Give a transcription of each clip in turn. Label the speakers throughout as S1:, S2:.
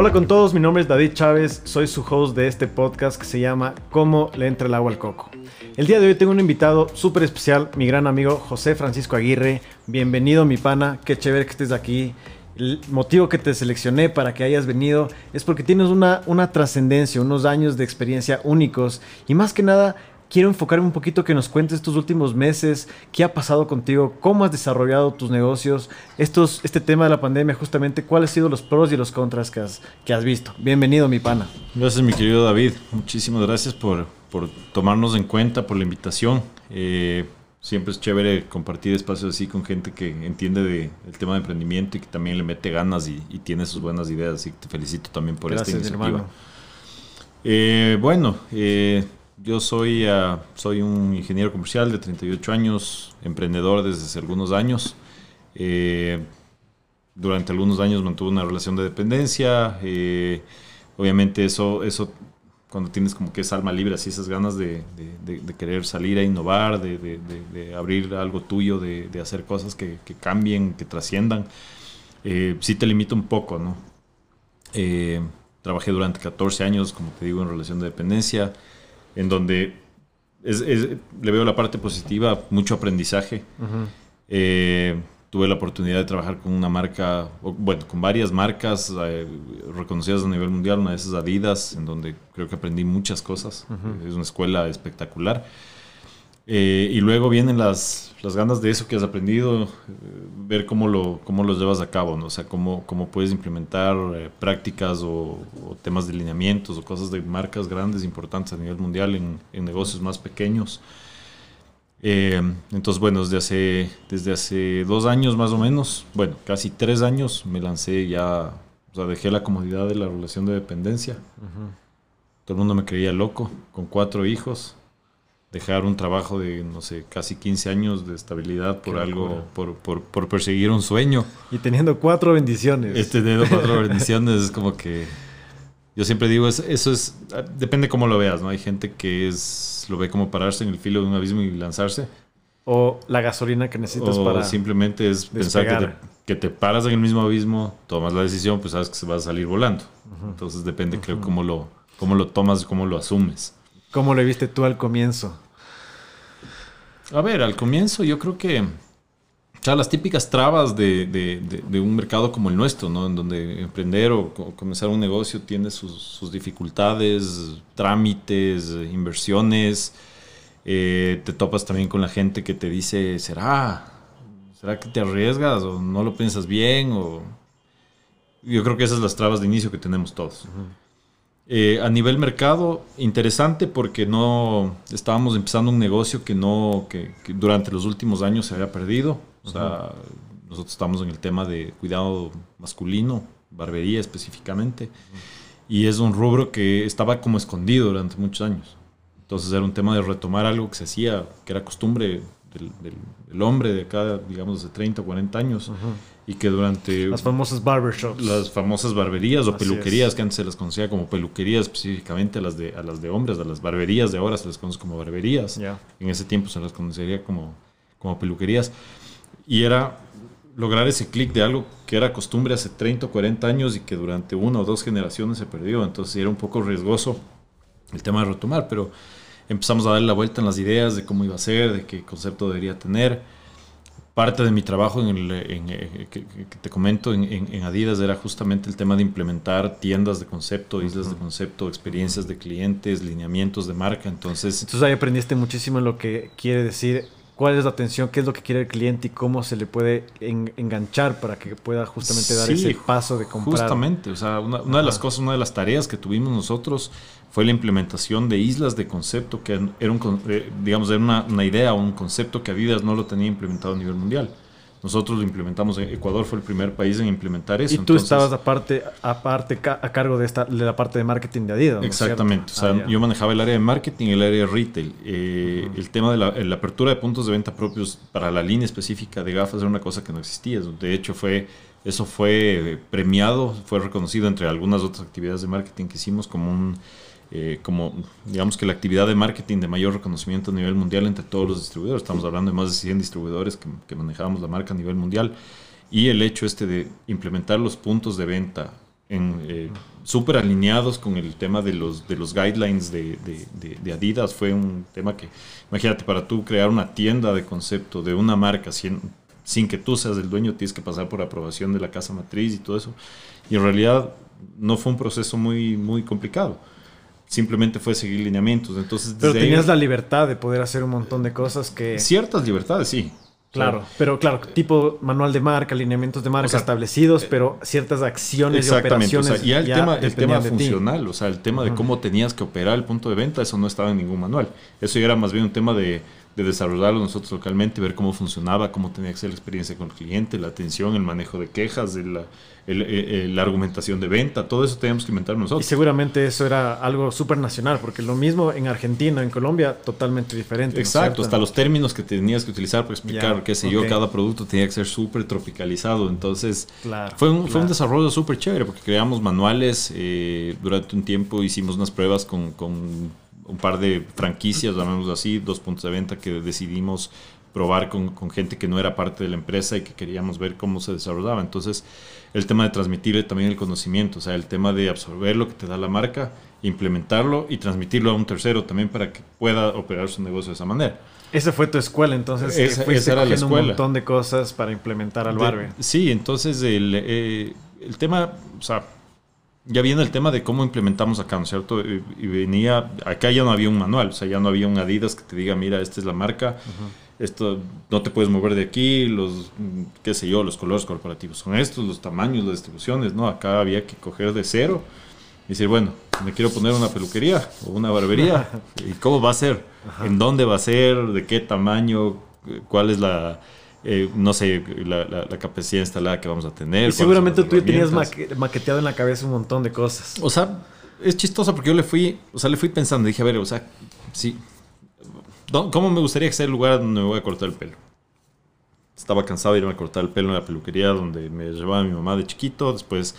S1: Hola con todos, mi nombre es David Chávez, soy su host de este podcast que se llama Cómo le entra el agua al coco. El día de hoy tengo un invitado súper especial, mi gran amigo José Francisco Aguirre. Bienvenido mi pana, qué chévere que estés aquí. El motivo que te seleccioné para que hayas venido es porque tienes una, una trascendencia, unos años de experiencia únicos y más que nada quiero enfocarme un poquito que nos cuentes estos últimos meses, qué ha pasado contigo, cómo has desarrollado tus negocios, estos, este tema de la pandemia, justamente, cuáles han sido los pros y los contras que has, que has visto. Bienvenido, mi pana.
S2: Gracias, mi querido David. Muchísimas gracias por, por tomarnos en cuenta, por la invitación. Eh, siempre es chévere compartir espacios así con gente que entiende de, el tema de emprendimiento y que también le mete ganas y, y tiene sus buenas ideas. Así que te felicito también por
S1: Gracias,
S2: esta iniciativa.
S1: hermano.
S2: Eh, bueno, eh, yo soy, ah, soy un ingeniero comercial de 38 años, emprendedor desde hace algunos años. Eh, durante algunos años mantuve una relación de dependencia. eh, obviamente eso, eso cuando tienes como que esa alma libre, así esas ganas de, de- querer salir a innovar, de, abrir algo tuyo, de, hacer cosas que, cambien, que trasciendan, eh, sí te limita un poco, ¿no? Trabajé durante 14 años, como te digo, en relación de dependencia, en donde es- es- le veo la parte positiva, mucho aprendizaje. Eh, tuve la oportunidad de trabajar con una marca, bueno, con varias marcas eh, reconocidas a nivel mundial, una de esas Adidas, en donde creo que aprendí muchas cosas. Es una escuela espectacular. Eh, y luego vienen las, las ganas de eso que has aprendido, eh, ver cómo lo, cómo lo llevas a cabo, ¿no? O sea, cómo, cómo puedes implementar eh, prácticas o, o temas de lineamientos o cosas de marcas grandes, importantes a nivel mundial en, en negocios más pequeños. Eh, entonces, bueno, desde hace, desde hace dos años más o menos, bueno, casi tres años me lancé ya, o sea, dejé la comodidad de la relación de dependencia. Todo el mundo me creía loco, con cuatro hijos, dejar un trabajo de, no sé, casi 15 años de estabilidad por
S1: Qué
S2: algo, por, por, por perseguir un sueño.
S1: Y teniendo cuatro bendiciones.
S2: Este dedo cuatro bendiciones es como que yo siempre digo es- eso es depende cómo lo veas no hay gente que es lo ve como pararse en el filo de un abismo y lanzarse.
S1: O la gasolina que necesitas
S2: o
S1: para...
S2: simplemente es pensar que te, que te paras en el mismo abismo tomas la decisión pues sabes que se va a salir volando. Entonces depende creo cómo lo cómo lo tomas cómo lo asumes
S1: ¿Cómo lo viste tú al comienzo?
S2: A ver, al comienzo yo creo que, o sea, las típicas trabas de, de- de- de un mercado como el nuestro, ¿no? En donde emprender o, co- comenzar un negocio tiene sus, sus dificultades, trámites, inversiones. Eh, te topas también con la gente que te dice, ¿será? ¿Será que te arriesgas o no lo piensas bien? O... Yo creo que esas son las trabas de inicio que tenemos todos. Eh, a nivel mercado, interesante porque no estábamos empezando un negocio que no que, que durante los últimos años se había perdido. O sea, nosotros estamos en el tema de cuidado masculino, barbería específicamente, y es un rubro que estaba como escondido durante muchos años. Entonces era un tema de retomar algo que se hacía, que era costumbre del, del- del hombre de acá, digamos, de 30 o 40 años, y que durante
S1: Las famosas barbershops.
S2: las famosas barberías o
S1: Así
S2: peluquerías
S1: es.
S2: que antes se las conocía como peluquerías específicamente a las de a las de hombres, a las barberías de ahora se les conoce como barberías.
S1: Ya.
S2: En ese tiempo se las conocería como, como peluquerías. Y era lograr ese clic de algo que era costumbre hace 30 o 40 años y que durante una o dos generaciones se perdió. Entonces era un poco riesgoso el tema de retomar, pero empezamos a darle la vuelta en las ideas de cómo iba a ser, de qué concepto debería tener parte de mi trabajo en el, en, eh, que, que te comento en, Adidas era justamente el tema de implementar tiendas de concepto, islas de concepto, experiencias de clientes, lineamientos de marca. Entonces,
S1: Entonces ahí aprendiste muchísimo lo que quiere decir, cuál es la atención, qué es lo que quiere el cliente y cómo se le puede en- enganchar para que pueda justamente dar
S2: Sí,
S1: ese paso de comprar.
S2: Justamente, o sea, una, una de las cosas, una de las tareas que tuvimos nosotros fue la implementación de islas de concepto, que era un, eh, digamos, era una, una idea, un concepto que Adidas no lo tenía implementado a nivel mundial. Nosotros lo implementamos, en Ecuador fue el primer país en implementar eso.
S1: Y tú
S2: entonces-
S1: estabas aparte, aparte ca- a cargo de esta de la parte de marketing de Adidas. ¿no es
S2: Exactamente, o sea,
S1: Ah, ya.
S2: yo manejaba el área de marketing y el área de retail. Eh, El tema de la, la apertura de puntos de venta propios para la línea específica de gafas era una cosa que no existía. De hecho, fue eso fue premiado, fue reconocido entre algunas otras actividades de marketing que hicimos como un eh, como digamos que la actividad de marketing de mayor reconocimiento a nivel mundial entre todos los distribuidores. Estamos hablando de más de 100 distribuidores que, que manejábamos la marca a nivel mundial. Y el hecho este de implementar los puntos de venta en, súper alineados con el tema de los, de los guidelines de, de, Adidas. Fue un tema que, imagínate, para tú crear una tienda de concepto de una marca sin, sin que tú seas el dueño, tienes que pasar por aprobación de la casa matriz y todo eso. Y en realidad no fue un proceso muy, muy complicado. Simplemente fue seguir lineamientos. Entonces,
S1: Pero tenías la libertad de poder hacer un montón de cosas que...
S2: Ciertas libertades, sí.
S1: Claro, pero claro, tipo manual de marca, lineamientos de marca establecidos, eh, pero ciertas acciones y operaciones.
S2: O sea, y el tema, el tema funcional, o sea, el tema de cómo tenías que operar el punto de venta, eso no estaba en ningún manual. Eso ya era más bien un tema de de desarrollarlo nosotros localmente, ver cómo funcionaba, cómo tenía que ser la experiencia con el cliente, la atención, el manejo de quejas, la, eh, la argumentación de venta, todo eso teníamos que inventar nosotros.
S1: Y seguramente eso era algo súper nacional, porque lo mismo en Argentina, en Colombia, totalmente diferente.
S2: Exacto, hasta los términos que tenías que utilizar para explicar, qué sé yo, cada producto tenía que ser súper tropicalizado. Entonces, fue, un, fue un desarrollo súper chévere, porque creamos manuales, eh, durante un tiempo hicimos unas pruebas con, con un par de franquicias, llamémoslo así, dos puntos de venta que decidimos probar con, con, gente que no era parte de la empresa y que queríamos ver cómo se desarrollaba. Entonces, el tema de transmitirle también el conocimiento, o sea, el tema de absorber lo que te da la marca, implementarlo y transmitirlo a un tercero también para que pueda operar su negocio de esa manera.
S1: Esa fue tu escuela, entonces.
S2: Esa, esa era la escuela.
S1: un montón de cosas para implementar al barrio.
S2: Sí, entonces el, eh, el tema, o sea, ya viene el tema de cómo implementamos acá, ¿no es cierto? Y, venía, acá ya no había un manual, o sea, ya no había un Adidas que te diga, mira, esta es la marca, esto no te puedes mover de aquí, los, qué sé yo, los colores corporativos son estos, los tamaños, las distribuciones, ¿no? Acá había que coger de cero y decir, bueno, me quiero poner una peluquería o una barbería, ¿y cómo va a ser? ¿En dónde va a ser? ¿De qué tamaño? ¿Cuál es la eh, no sé, la, la, capacidad instalada que vamos a tener.
S1: Y seguramente tú ya tenías maqueteado en la cabeza un montón de cosas.
S2: O sea, es chistoso porque yo le fui, o sea, le fui pensando, dije, a ver, o sea, sí, ¿cómo me gustaría que sea el lugar donde me voy a cortar el pelo? Estaba cansado de irme a cortar el pelo en la peluquería donde me llevaba mi mamá de chiquito, después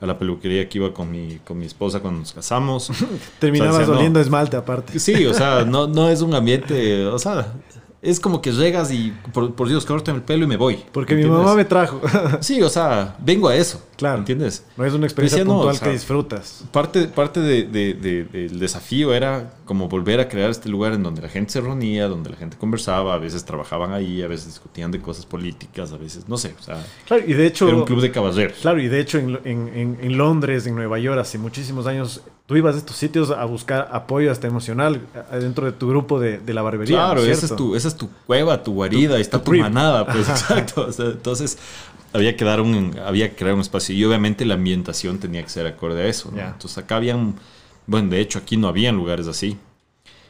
S2: a la peluquería que iba con mi, con mi esposa cuando nos casamos.
S1: Terminabas oliendo esmalte aparte.
S2: Sí, o sea, no, no es un ambiente, o sea, es como que llegas y por, por Dios, corto el pelo y me voy.
S1: Porque mi mamá me trajo.
S2: sí, o sea, vengo a eso. Claro. ¿Entiendes?
S1: No es una experiencia puntual que disfrutas.
S2: Parte, parte de, del desafío era como volver a crear este lugar en donde la gente se reunía, donde la gente conversaba, a veces trabajaban ahí, a veces discutían de cosas políticas, a veces, no sé. O sea,
S1: claro, y de hecho.
S2: Era un club de caballeros.
S1: Claro, y de hecho en, en, en Londres, en Nueva York, hace muchísimos años tú ibas a estos sitios a buscar apoyo hasta emocional dentro de tu grupo de, de la barbería.
S2: Claro, esa, es tu, esa es tu cueva, tu guarida, está tu, manada, pues exacto. entonces había que dar un, había que crear un espacio y obviamente la ambientación tenía que ser acorde a eso. Entonces acá habían, bueno, de hecho aquí no habían lugares así.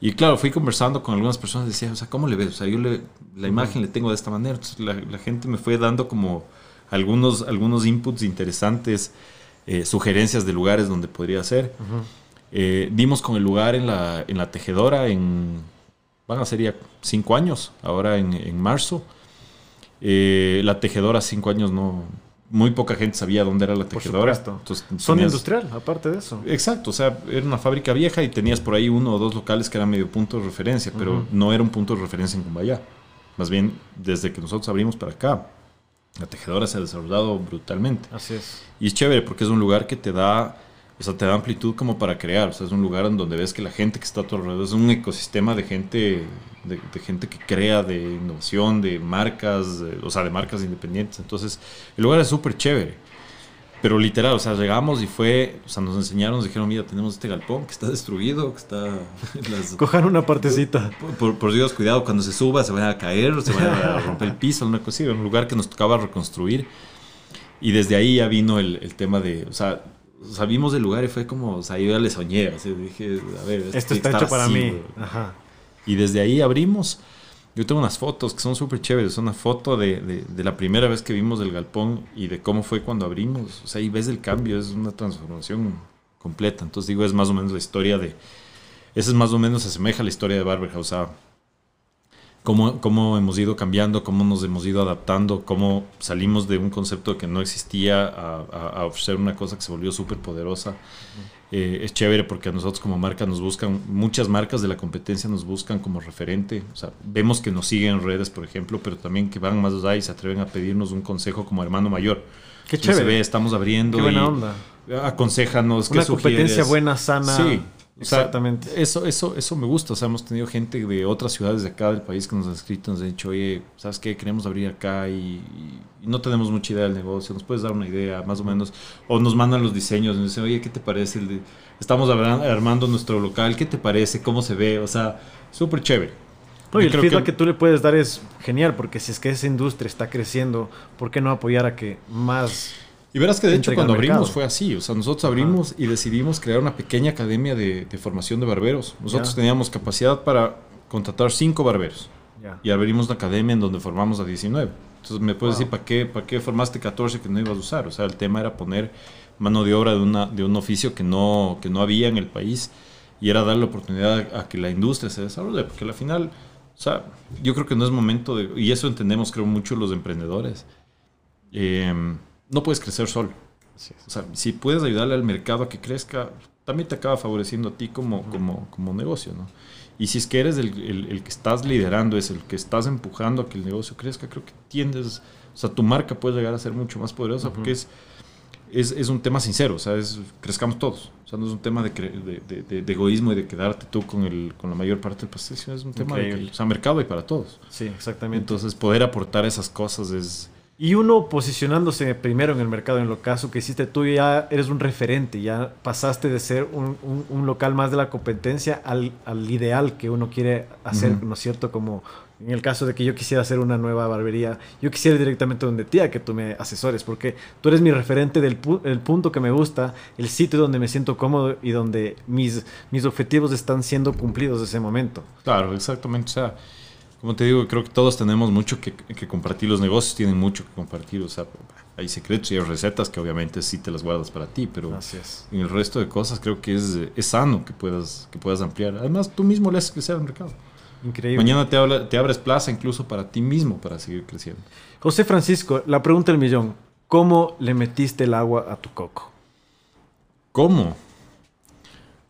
S2: Y claro, fui conversando con algunas personas y decía, o sea, ¿cómo le ves? O sea, yo le, la imagen le tengo de esta manera. Entonces la, la gente me fue dando como algunos, algunos inputs interesantes eh, sugerencias de lugares donde podría ser. Eh, dimos con el lugar en la, en la tejedora en, van a ser ya cinco años, ahora en, marzo. Eh, la tejedora cinco años no, muy poca gente sabía dónde era la tejedora.
S1: Entonces, Son industrial, aparte de eso.
S2: Exacto, o sea, era una fábrica vieja y tenías por ahí uno o dos locales que eran medio punto de referencia, pero no era un punto de referencia en Cumbayá. Más bien, desde que nosotros abrimos para acá, la tejedora se ha desarrollado brutalmente.
S1: Así es.
S2: Y es chévere porque es un lugar que te da, o sea, te da amplitud como para crear. O sea, es un lugar en donde ves que la gente que está a tu alrededor es un ecosistema de gente, de, gente que crea, de innovación, de marcas, o sea, de marcas independientes. Entonces, el lugar es súper chévere. Pero literal, o sea, llegamos y fue, o sea, nos enseñaron, nos dijeron, mira, tenemos este galpón que está destruido, que está...
S1: Las, Cojan una partecita.
S2: Por, Dios, cuidado, cuando se suba se van a caer, se van a romper el piso, una cosa así, un lugar que nos tocaba reconstruir. Y desde ahí ya vino el, el tema de, o sea, salimos del lugar y fue como, o sea, yo ya le soñé, así dije, a ver,
S1: esto está hecho para mí. Ajá.
S2: Y desde ahí abrimos yo tengo unas fotos que son súper chéveres. Una foto de, de, la primera vez que vimos el galpón y de cómo fue cuando abrimos. O sea, y ves el cambio, es una transformación completa. Entonces digo, es más o menos la historia de... Esa es más o menos, se asemeja a la historia de Barberhouse. O sea, cómo, cómo hemos ido cambiando, cómo nos hemos ido adaptando, cómo salimos de un concepto que no existía a, a, ofrecer una cosa que se volvió súper poderosa. Eh, es chévere porque a nosotros como marca nos buscan, muchas marcas de la competencia nos buscan como referente. O sea, vemos que nos siguen en redes, por ejemplo, pero también que van más allá y se atreven a pedirnos un consejo como hermano mayor.
S1: Qué chévere.
S2: Se ve, estamos abriendo.
S1: Qué buena onda.
S2: aconsejanos.
S1: Una competencia buena, sana.
S2: Sí, Exactamente. eso, eso, eso me gusta. O sea, hemos tenido gente de otras ciudades de acá del país que nos ha escrito, nos ha dicho, oye, ¿sabes qué? Queremos abrir acá y, no tenemos mucha idea del negocio. ¿Nos puedes dar una idea, más o menos? O nos mandan los diseños, nos dicen, oye, ¿qué te parece? Estamos armando nuestro local, ¿qué te parece? ¿Cómo se ve? O sea, súper chévere.
S1: y el feedback que... que... tú le puedes dar es genial, porque si es que esa industria está creciendo, ¿por qué no apoyar a que más
S2: y verás que de hecho cuando abrimos fue así, o sea, nosotros abrimos y decidimos crear una pequeña academia de, formación de barberos. Nosotros teníamos capacidad para contratar cinco barberos y abrimos una academia en donde formamos a 19. Entonces me puedes decir, ¿para qué, ¿para qué formaste 14 que no ibas a usar? O sea, el tema era poner mano de obra de, una, de un oficio que no, que no había en el país y era darle la oportunidad a que la industria se desarrolle, porque al final, o sea, yo creo que no es momento de, y eso entendemos creo mucho los emprendedores. Eh, no puedes crecer solo. O sea, si puedes ayudarle al mercado a que crezca, también te acaba favoreciendo a ti como, como, como negocio, ¿no? Y si es que eres el, el, que estás liderando, es el que estás empujando a que el negocio crezca, creo que tiendes, o sea, tu marca puede llegar a ser mucho más poderosa porque es, es, es, un tema sincero, o sea, es, crezcamos todos. O sea, no es un tema de, de, de, egoísmo y de quedarte tú con, el, con la mayor parte del pastel, sino es un tema de que, o sea, mercado y para todos.
S1: Sí, exactamente.
S2: Entonces, poder aportar esas cosas es,
S1: y uno posicionándose primero en el mercado, en lo caso que hiciste tú, ya eres un referente, ya pasaste de ser un, un, local más de la competencia al, al, ideal que uno quiere hacer, ¿no es cierto? Como en el caso de que yo quisiera hacer una nueva barbería, yo quisiera ir directamente donde tía que tú me asesores, porque tú eres mi referente del el punto que me gusta, el sitio donde me siento cómodo y donde mis, mis objetivos están siendo cumplidos en ese momento.
S2: Claro, exactamente. O sea, como te digo, creo que todos tenemos mucho que, compartir. Los negocios tienen mucho que compartir. O sea, hay secretos y hay recetas que obviamente sí te las guardas para ti, pero en el resto de cosas creo que es, es, sano que puedas, que puedas ampliar. Además, tú mismo le haces crecer al mercado.
S1: Increíble.
S2: Mañana te, habla, te abres plaza incluso para ti mismo para seguir creciendo.
S1: José Francisco, la pregunta del millón. ¿Cómo le metiste el agua a tu coco?
S2: ¿Cómo?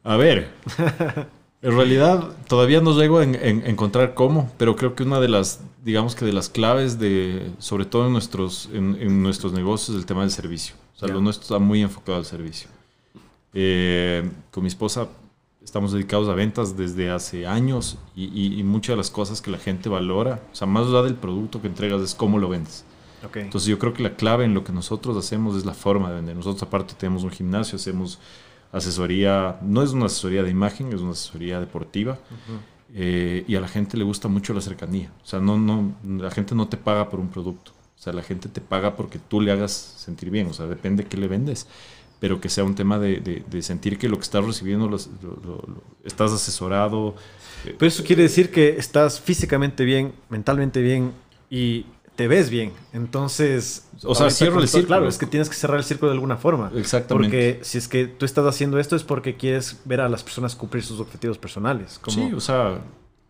S2: A ver, En realidad todavía no llego a encontrar cómo, pero creo que una de las, digamos que de las claves de, sobre todo en nuestros, en, nuestros negocios, es el tema del servicio. O sea, lo nuestro está muy enfocado al servicio. Eh, con mi esposa estamos dedicados a ventas desde hace años y, muchas de las cosas que la gente valora, o sea, más allá del producto que entregas es cómo lo vendes. Entonces yo creo que la clave en lo que nosotros hacemos es la forma de vender. Nosotros aparte tenemos un gimnasio, hacemos asesoría, no es una asesoría de imagen, es una asesoría deportiva. Eh, y a la gente le gusta mucho la cercanía. O sea, no, no, la gente no te paga por un producto. O sea, la gente te paga porque tú le hagas sentir bien. O sea, depende de qué le vendes. Pero que sea un tema de, de, sentir que lo que estás recibiendo lo, estás asesorado.
S1: Pero eso quiere decir que estás físicamente bien, mentalmente bien y te ves bien. Entonces,
S2: o sea, cierro el círculo.
S1: Claro, es que tienes que cerrar el círculo de alguna forma.
S2: Exactamente.
S1: Porque si es que tú estás haciendo esto es porque quieres ver a las personas cumplir sus objetivos personales.
S2: Sí, o sea,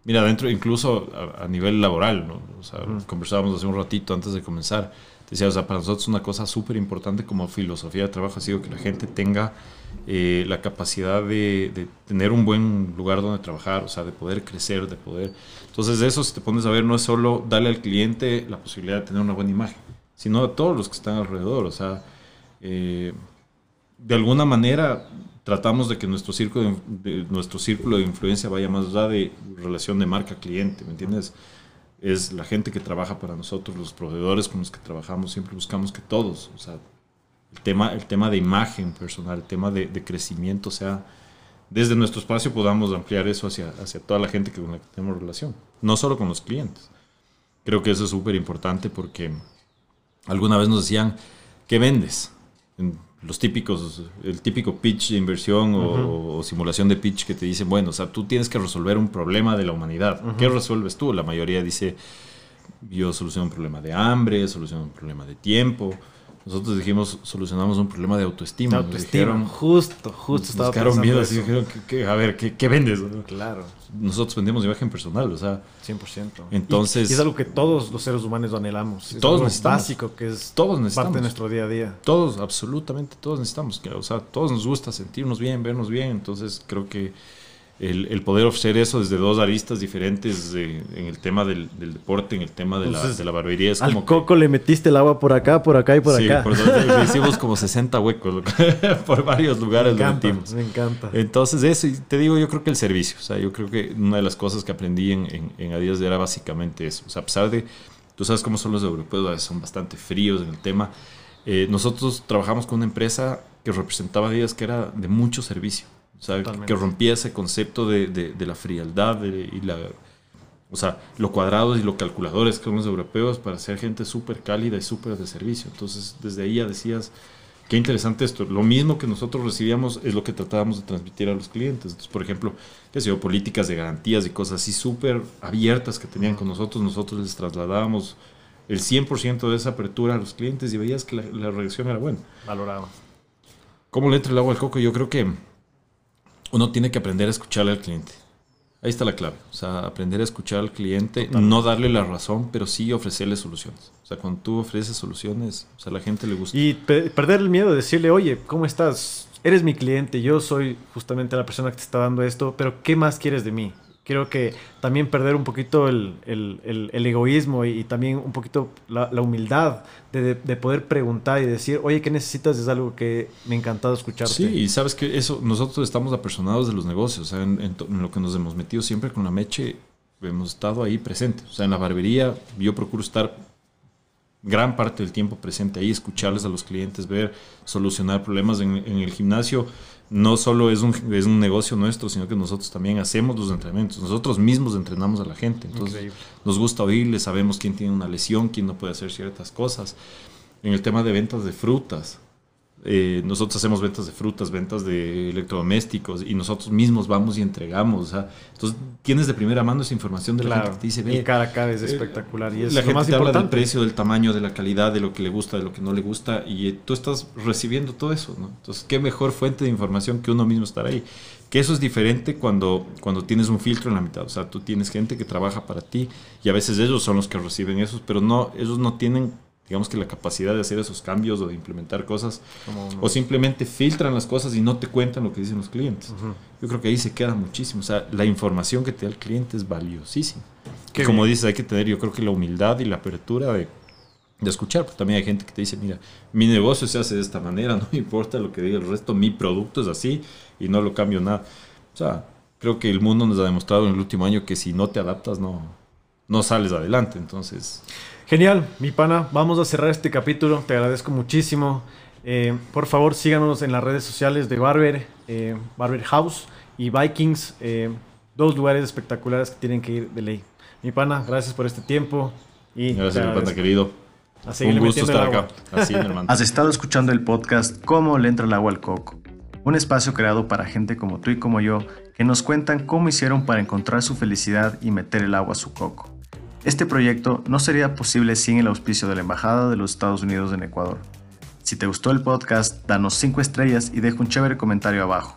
S2: mira, dentro, incluso a, nivel laboral, ¿no? O sea, conversábamos hace un ratito antes de comenzar. O sea, para nosotros una cosa súper importante como filosofía de trabajo ha sido que la gente tenga eh, la capacidad de, tener un buen lugar donde trabajar, o sea, de poder crecer, de poder... Entonces, de eso, si te pones a ver, no es solo darle al cliente la posibilidad de tener una buena imagen, sino a todos los que están alrededor, o sea, eh, de alguna manera tratamos de que nuestro círculo nuestro círculo de influencia vaya más allá de relación de marca-cliente, ¿me entiendes? Es la gente que trabaja para nosotros, los proveedores con los que trabajamos, siempre buscamos que todos, o sea, el tema, el tema de imagen personal, el tema de, crecimiento, o sea, desde nuestro espacio podamos ampliar eso hacia, hacia toda la gente con la que tenemos relación, no solo con los clientes. Creo que eso es súper importante porque alguna vez nos decían, ¿qué vendes? Los típicos, el típico pitch de inversión o, simulación de pitch que te dicen, bueno, o sea, tú tienes que resolver un problema de la humanidad. ¿Qué resuelves tú? La mayoría dice, yo soluciono un problema de hambre, soluciono un problema de tiempo, nosotros dijimos, solucionamos un problema de autoestima.
S1: Autoestima, justo, justo
S2: estaba buscaron miedo, así dijeron, a ver, ¿qué, vendes?
S1: Claro.
S2: Nosotros vendemos imagen personal, o sea.
S1: 100%.
S2: Entonces.
S1: Y, es algo que todos los seres humanos anhelamos.
S2: Es todos necesitamos.
S1: básico, que es
S2: todos necesitamos.
S1: parte de nuestro día a día.
S2: Todos, absolutamente, todos necesitamos. O sea, todos nos gusta sentirnos bien, vernos bien. Entonces, creo que el, poder ofrecer eso desde dos aristas diferentes en el tema del, deporte, en el tema de, la, de la, barbería. Es
S1: al coco le metiste el agua por acá, por acá y por acá.
S2: Sí, por hicimos como 60 huecos por varios lugares.
S1: Me encanta, me encanta.
S2: Entonces eso, y te digo, yo creo que el servicio, o sea, yo creo que una de las cosas que aprendí en, en, en Adidas era básicamente eso. O sea, a pesar de, tú sabes cómo son los europeos, son bastante fríos en el tema. Eh, nosotros trabajamos con una empresa que representaba Adidas que era de mucho servicio. O sea, que rompía ese concepto de, de, la frialdad y la... O sea, lo cuadrados y lo calculadores que son los europeos para ser gente súper cálida y súper de servicio. Entonces, desde ahí ya decías, qué interesante esto. Lo mismo que nosotros recibíamos es lo que tratábamos de transmitir a los clientes. Entonces, por ejemplo, qué sé yo, políticas de garantías y cosas así súper abiertas que tenían con nosotros, nosotros les trasladábamos el 100% de esa apertura a los clientes y veías que la, la reacción era buena.
S1: Valorado.
S2: ¿Cómo le entra el agua al coco? Yo creo que uno tiene que aprender a escucharle al cliente. Ahí está la clave. O sea, aprender a escuchar al cliente, no darle la razón, pero sí ofrecerle soluciones. O sea, cuando tú ofreces soluciones, o sea, a la gente le gusta.
S1: Y perder el miedo de decirle, oye, ¿cómo estás? Eres mi cliente, yo soy justamente la persona que te está dando esto, pero ¿qué más quieres de mí? Creo que también perder un poquito el, el, el, egoísmo y, también un poquito la, humildad de, de, poder preguntar y decir, oye, ¿qué necesitas? Es algo que me ha encantado escucharte.
S2: Sí, y sabes que eso, nosotros estamos apersonados de los negocios, o sea, en, en, lo que nos hemos metido siempre con la meche, hemos estado ahí presentes. O sea, en la barbería yo procuro estar gran parte del tiempo presente ahí, escucharles a los clientes, ver, solucionar problemas en, en el gimnasio no solo es un, es un negocio nuestro, sino que nosotros también hacemos los entrenamientos. Nosotros mismos entrenamos a la gente. Entonces, nos gusta oírles, sabemos quién tiene una lesión, quién no puede hacer ciertas cosas. En el tema de ventas de frutas, eh, nosotros hacemos ventas de frutas, ventas de electrodomésticos y nosotros mismos vamos y entregamos. entonces tienes de primera mano esa información de la gente que te dice,
S1: y cara a cara es eh, espectacular. Y es
S2: la gente te habla del precio, del tamaño, de la calidad, de lo que le gusta, de lo que no le gusta y eh, tú estás recibiendo todo eso. ¿no? Entonces, qué mejor fuente de información que uno mismo estar ahí. Que eso es diferente cuando, cuando tienes un filtro en la mitad. O sea, tú tienes gente que trabaja para ti y a veces ellos son los que reciben esos, pero no, ellos no tienen digamos que la capacidad de hacer esos cambios o de implementar cosas, o simplemente filtran las cosas y no te cuentan lo que dicen los clientes. Yo creo que ahí se queda muchísimo. O sea, la información que te da el cliente es valiosísima. Que como dices, hay que tener, yo creo que la humildad y la apertura de, de escuchar, porque también hay gente que te dice, mira, mi negocio se hace de esta manera, no me importa lo que diga el resto, mi producto es así y no lo cambio nada. O sea, creo que el mundo nos ha demostrado en el último año que si no te adaptas, no, no sales adelante. Entonces...
S1: Genial, mi pana. Vamos a cerrar este capítulo. Te agradezco muchísimo. Eh, por favor, síganos en las redes sociales de Barber, eh, Barber House y Vikings. Eh, dos lugares espectaculares que tienen que ir de ley. Mi pana, gracias por este tiempo. Y
S2: gracias, mi pana querido. Un gusto estar acá.
S1: Así, Has estado escuchando el podcast Cómo le entra el agua al coco. Un espacio creado para gente como tú y como yo que nos cuentan cómo hicieron para encontrar su felicidad y meter el agua a su coco. Este proyecto no sería posible sin el auspicio de la Embajada de los Estados Unidos en Ecuador. Si te gustó el podcast, danos 5 estrellas y deja un chévere comentario abajo.